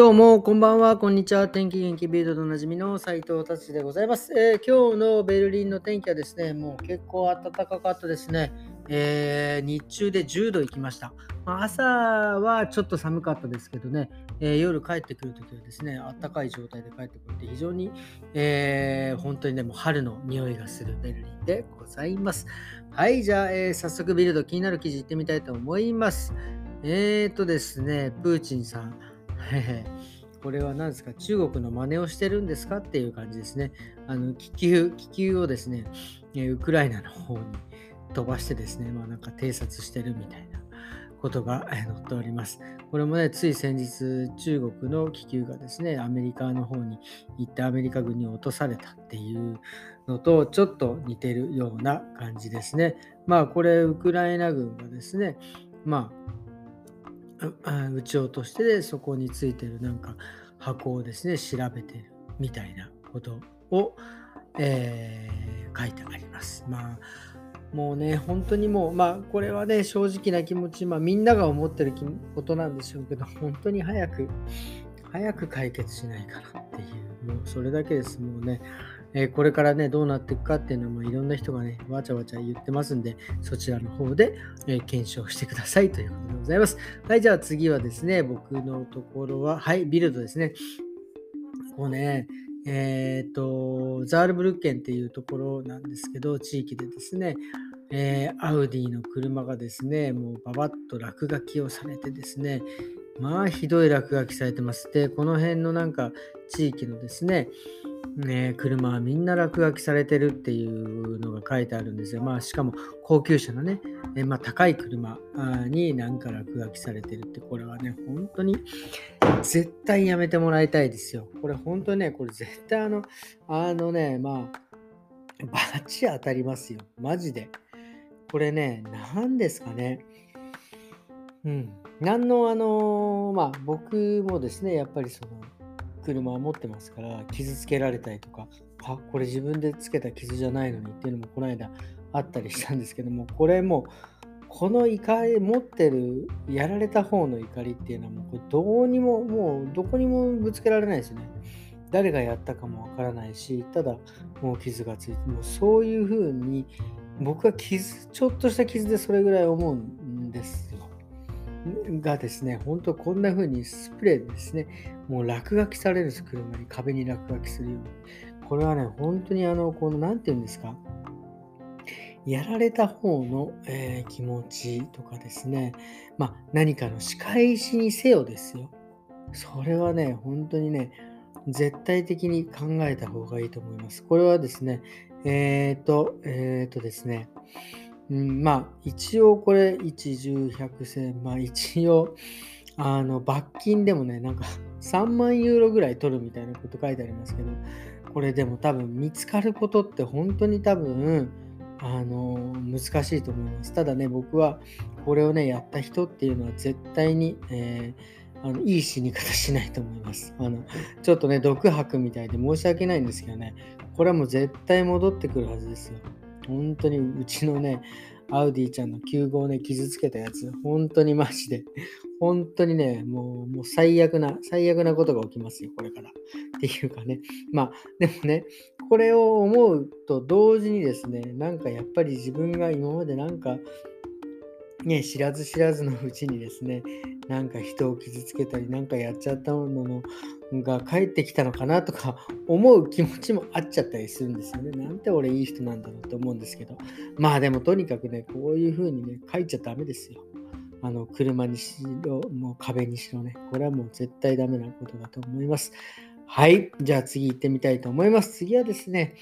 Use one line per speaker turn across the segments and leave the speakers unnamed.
どうも、こんばんは、こんにちは。天気元気ビルドでおなじみの斉藤達でございます、えー、今日のベルリンの天気はですね、もう結構暖かかったですね。えー、日中で10度いきました。まあ、朝はちょっと寒かったですけどね、えー、夜帰ってくるときはですね、暖かい状態で帰ってくるって非常に、え、本当にね、もう春の匂いがするベルリンでございます。はい、じゃあ、え早速ビルド気になる記事いってみたいと思います。えーとですね、プーチンさん。これは何ですか？中国の真似をしてるんですか？っていう感じですね。あの気球、気球をですね、ウクライナの方に飛ばしてですね、まあなんか偵察してるみたいなことが載っております。これもね、つい先日、中国の気球がですね、アメリカの方に行ってアメリカ軍に落とされたっていうのとちょっと似てるような感じですね。まあこれ、ウクライナ軍がですね、まあ撃ち落としてそこについてるなんか箱をですね調べてるみたいなことを、えー、書いてあります。まあもうね本当にもうまあこれはね正直な気持ちまあみんなが思ってることなんでしょうけど本当に早く早く解決しないかなっていうもうそれだけですもうねえー、これからね、どうなっていくかっていうのもいろんな人がね、わちゃわちゃ言ってますんで、そちらの方で、えー、検証してくださいということでございます。はい、じゃあ次はですね、僕のところは、はい、ビルドですね。こうね、えっ、と、ザールブルッケンっていうところなんですけど、地域でですね、えー、アウディの車がですね、もうババッと落書きをされてですね、まあひどい落書きされてます。で、この辺のなんか地域のですね、ね、車はみんな落書きされてるっていうのが書いてあるんですよ。まあ、しかも高級車のね、えまあ、高い車になんか落書きされてるって、これはね、本当に絶対やめてもらいたいですよ。これ本当にね、これ絶対あの、あのね、まあ、バチ当たりますよ。マジで。これね、何ですかね。うん。何のあの、まあ僕もですね、やっぱりその、車を持ってますから傷つけられたりとかあこれ自分でつけた傷じゃないのにっていうのもこの間あったりしたんですけどもこれもこの怒り持ってるやられた方の怒りっていうのはもうこれどうにももうどこにもぶつけられないですね。誰がやったかもわからないしただもう傷がついてもうそういうふうに僕は傷ちょっとした傷でそれぐらい思うんです。がですね、本当こんな風にスプレーでですね、もう落書きされるんです、車に壁に落書きするように。これはね、本当にあの、この、なんて言うんですか、やられた方の、えー、気持ちとかですね、まあ、何かの仕返しにせよですよ。それはね、本当にね、絶対的に考えた方がいいと思います。これはですね、えっ、ー、と、えっ、ー、とですね、うん、まあ、一応これ、1、10、100、まあ一応、あの、罰金でもね、なんか3万ユーロぐらい取るみたいなこと書いてありますけど、これでも多分見つかることって本当に多分、あの、難しいと思います。ただね、僕はこれをね、やった人っていうのは絶対に、えー、あのいい死に方しないと思います。あのちょっとね、毒吐くみたいで申し訳ないんですけどね、これはもう絶対戻ってくるはずですよ。本当にうちのね、アウディちゃんの9号ね、傷つけたやつ、本当にマジで、本当にね、もうもう最悪な、最悪なことが起きますよ、これから。っていうかね、まあ、でもね、これを思うと同時にですね、なんかやっぱり自分が今までなんか、ね、知らず知らずのうちにですね、なんか人を傷つけたり、なんかやっちゃったもののが帰ってきたのかなとか 思う気持ちもあっちゃったりするんですよね。なんて俺いい人なんだろうと思うんですけど。まあでもとにかくね、こういう風にね、書いちゃダメですよ。あの、車にしろ、もう壁にしろね。これはもう絶対ダメなことだと思います。はい。じゃあ次行ってみたいと思います。次はですね、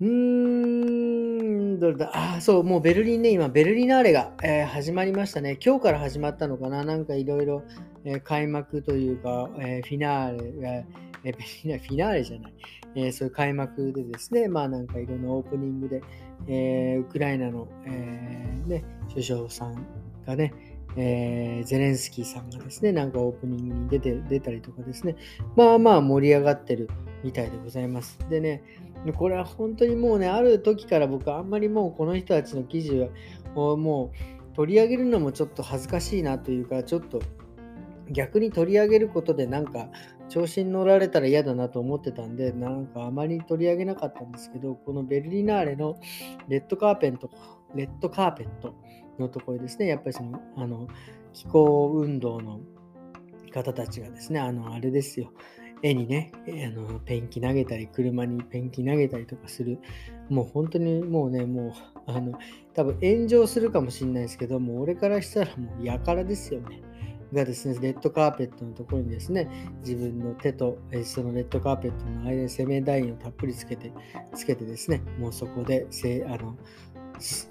うーん、どれだ？あ、そう、もうベルリンね、今、ベルリナーレが、えー、始まりましたね。今日から始まったのかな？なんかいろいろえ開幕というか、えー、フィナーレが、えー、フィナーレじゃない、えー、そういう開幕でですね、まあなんかいろんなオープニングで、えー、ウクライナの、えーね、首相さんがね、えー、ゼレンスキーさんがですね、なんかオープニングに出て出たりとかですね、まあまあ盛り上がってるみたいでございます。でね、これは本当にもうね、ある時から僕あんまりもうこの人たちの記事をもう取り上げるのもちょっと恥ずかしいなというか、ちょっと逆に取り上げることでなんか調子に乗られたら嫌だなと思ってたんで、なんかあまり取り上げなかったんですけど、このベルリナーレのレッドカーペント、レッドカーペットのところですね、やっぱりその、あの、気候運動の方たちがですね、あの、あれですよ、絵にね、あのペンキ投げたり、車にペンキ投げたりとかする、もう本当にもうね、もう、あの、多分炎上するかもしれないですけど、もう俺からしたらもうやからですよね。がですね、レッドカーペットのところにですね、自分の手と、えそのレッドカーペットの間にセメダインをたっぷりつけて、つけてですね、もうそこでせあの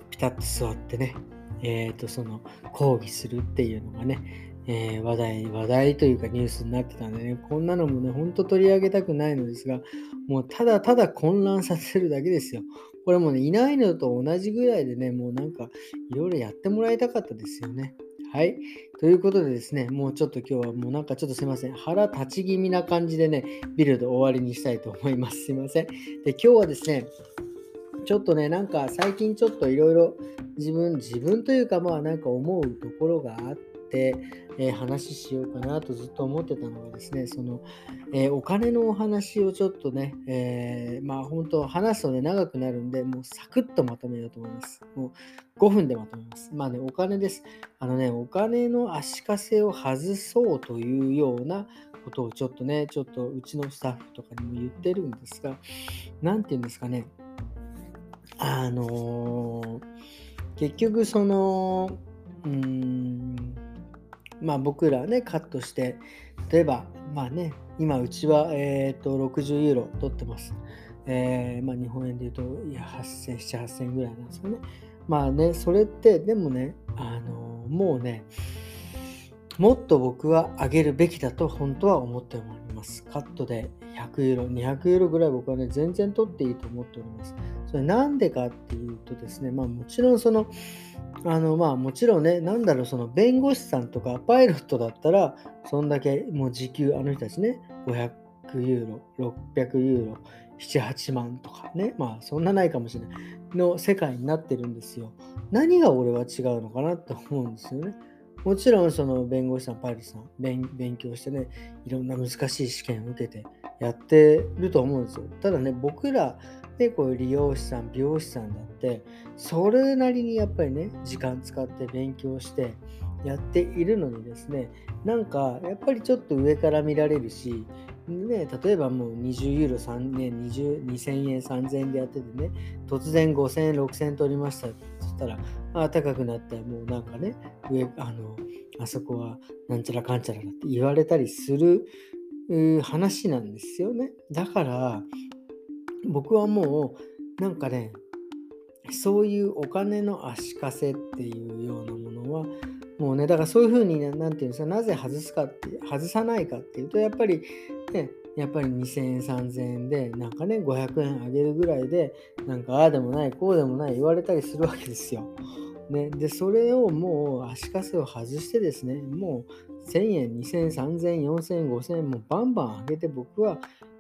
ピタッと座ってね、えっ、ー、と、その抗議するっていうのがね、えー、話題、話題というかニュースになってたんでね、こんなのもね、ほんと取り上げたくないのですが、もうただただ混乱させるだけですよ。これもね、いないのと同じぐらいでね、もうなんかいろいろやってもらいたかったですよね。はい。ということでですね、もうちょっと今日はもうなんかちょっとすいません。腹立ち気味な感じでね、ビルド終わりにしたいと思います。すいません。で、今日はですね、ちょっとね、なんか最近ちょっといろいろ自分、自分というかまあなんか思うところがあって、えー、話しようかなとずっと思ってたのがですね、その、えー、お金のお話をちょっとね、えー、まあ本当話すとね、長くなるんで、もうサクッとまとめようと思います。もう5分でまとめます。まあね、お金です。あのね、お金の足かせを外そうというようなことをちょっとね、ちょっとうちのスタッフとかにも言ってるんですが、何て言うんですかね、あのー、結局その、うーん、まあ僕らね、カットして、例えば、まあね、今うちは、えー、と60ユーロ取ってます。えー、まあ、日本円で言うと、いや、8000、7、8000円ぐらいなんですよね。まあね、それって、でもね、あのもうね、もっと僕は上げるべきだと本当は思っております。カットで100ユーロ、200ユーロぐらい僕はね、全然取っていいと思っております。それなんでかっていうとですね、まあもちろんその、あのまあもちろんね、なんだろう、その弁護士さんとかパイロットだったら、そんだけもう時給、あの人たちね、500ユーロ、600ユーロ、7、8万とかね、まあそんなないかもしれないの世界になってるんですよ。何が俺は違うのかなって思うんですよね。もちろんその弁護士さん、パイロットさん勉、勉強してね、いろんな難しい試験を受けてやってると思うんですよ。ただね、僕らでこう理容師さん美容師さんだってそれなりにやっぱりね時間使って勉強してやっているのにですねなんかやっぱりちょっと上から見られるしね、例えばもう20ユーロ3年2000円3000円でやっててね突然5000円6000円取りました。そしたらあ高くなってもうなんかね上あのあそこはなんちゃらかんちゃらだって言われたりする話なんですよね。だから僕はもうなんかねそういうお金の足かせっていうようなものはもうねだからそういうふうに何て言うんですかなぜ外すかって外さないかっていうとやっぱりねやっぱり2000円3000円でなんかね500円あげるぐらいでなんかああでもないこうでもない言われたりするわけですよ。ね、でそれをもう足かせを外してですねもう1000円2000円3000円4000円5000円もうバンバン上げて僕は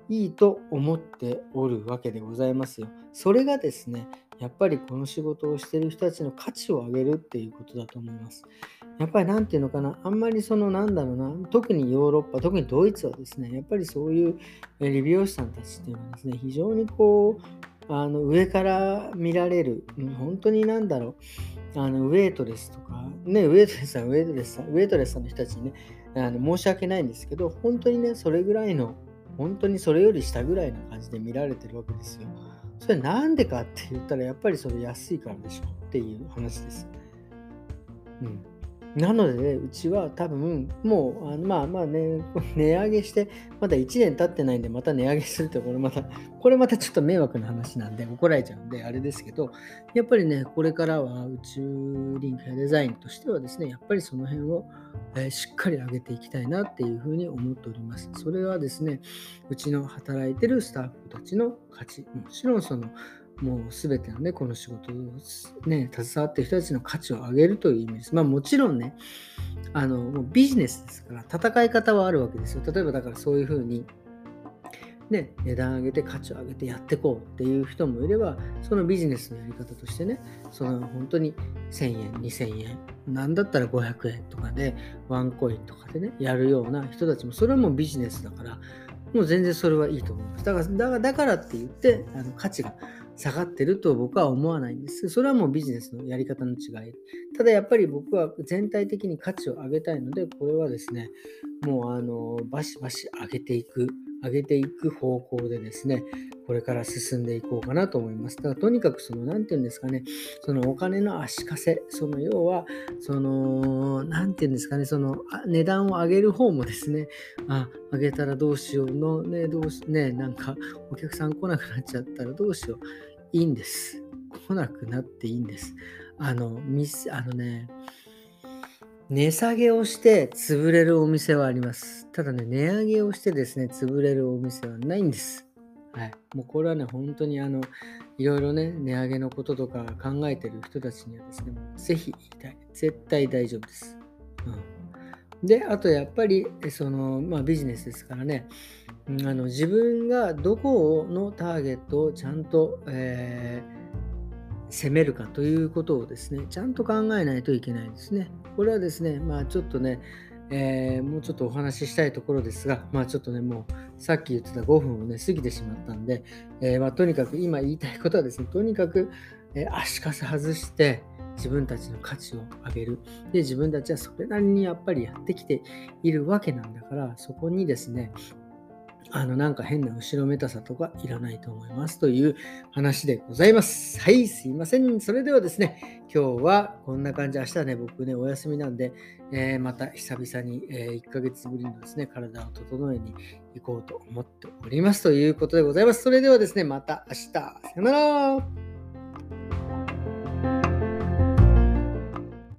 いいと思っておるわけでございますよ。それがですね、やっぱりこの仕事をしてる人たちの価値を上げるっていうことだと思います。やっぱり何て言うのかな、あんまりそのなんだろうな、特にヨーロッパ、特にドイツはですね、やっぱりそういう理美容師さんたちっていうのはですね、非常にこう、あの上から見られる、本当になんだろう、あのウェイトレスとか、ね、ウェイトレスさん、ウェイトレスさん、ウェイトレスさんの人たちにね、あの申し訳ないんですけど、本当にね、それぐらいの本当にそれより下ぐらいな感じで見られてるわけですよ。それなんでかって言ったらやっぱりそれ安いからでしょっていう話です。うん。なので、ね、うちは多分、もう、あまあまあね、値上げして、まだ1年経ってないんで、また値上げすると、これまた、これまたちょっと迷惑な話なんで、怒られちゃうんで、あれですけど、やっぱりね、これからは宇宙リンクやデザインとしてはですね、やっぱりその辺を、えー、しっかり上げていきたいなっていうふうに思っております。それはですね、うちの働いてるスタッフたちの価値、もちろんその、もう全てのね、この仕事をね、携わってる人たちの価値を上げるという意味です。まあもちろんね、あの、もうビジネスですから、戦い方はあるわけですよ。例えばだからそういうふうに、ね、値段上げて価値を上げてやっていこうっていう人もいれば、そのビジネスのやり方としてね、その本当に1000円、2000円、なんだったら500円とかで、ワンコインとかでね、やるような人たちも、それはもうビジネスだから、もう全然それはいいと思います。だから、だからだからって言って、あの価値が下がってると僕は思わないんです。それはもうビジネスのやり方の違い。ただやっぱり僕は全体的に価値を上げたいので、これはですね、もうあのバシバシ上げていく上げていく方向でですね、これから進んでいこうかなと思います。だからとにかくその、何て言うんですかね、そのお金の足かせ、その要は、その、何て言うんですかね、その値段を上げる方もですね、あ、上げたらどうしようの、ね、どうし、ね、なんかお客さん来なくなっちゃったらどうしよう。いいんです。来なくなっていいんです。あの、ミス、あのね、値下げをして潰れるお店はあります。ただね、値上げをしてですね、潰れるお店はないんです。はい。もうこれはね、本当にあの、いろいろね、値上げのこととか考えてる人たちにはですね、ぜひ言いたい。絶対大丈夫です。うん。で、あとやっぱり、その、まあビジネスですからね、あの自分がどこのターゲットをちゃんと、えー攻めるかということをですね、ちゃんと考えないといけないんですね。これはですね、まあちょっとね、えー、もうちょっとお話ししたいところですが、まあちょっとね、もうさっき言ってた5分をね、過ぎてしまったんで、えー、まあ、とにかく今言いたいことはですね、とにかく、えー、足かせ外して自分たちの価値を上げる。で、自分たちはそれなりにやっぱりやってきているわけなんだから、そこにですね、あの、なんか変な後ろめたさとかいらないと思いますという話でございます。はい、すいません。それではですね、今日はこんな感じ、明日はね、僕ね、お休みなんで、えー、また久々に、えー、1ヶ月ぶりのですね、体を整えに行こうと思っておりますということでございます。それではですね、また明日、さよなら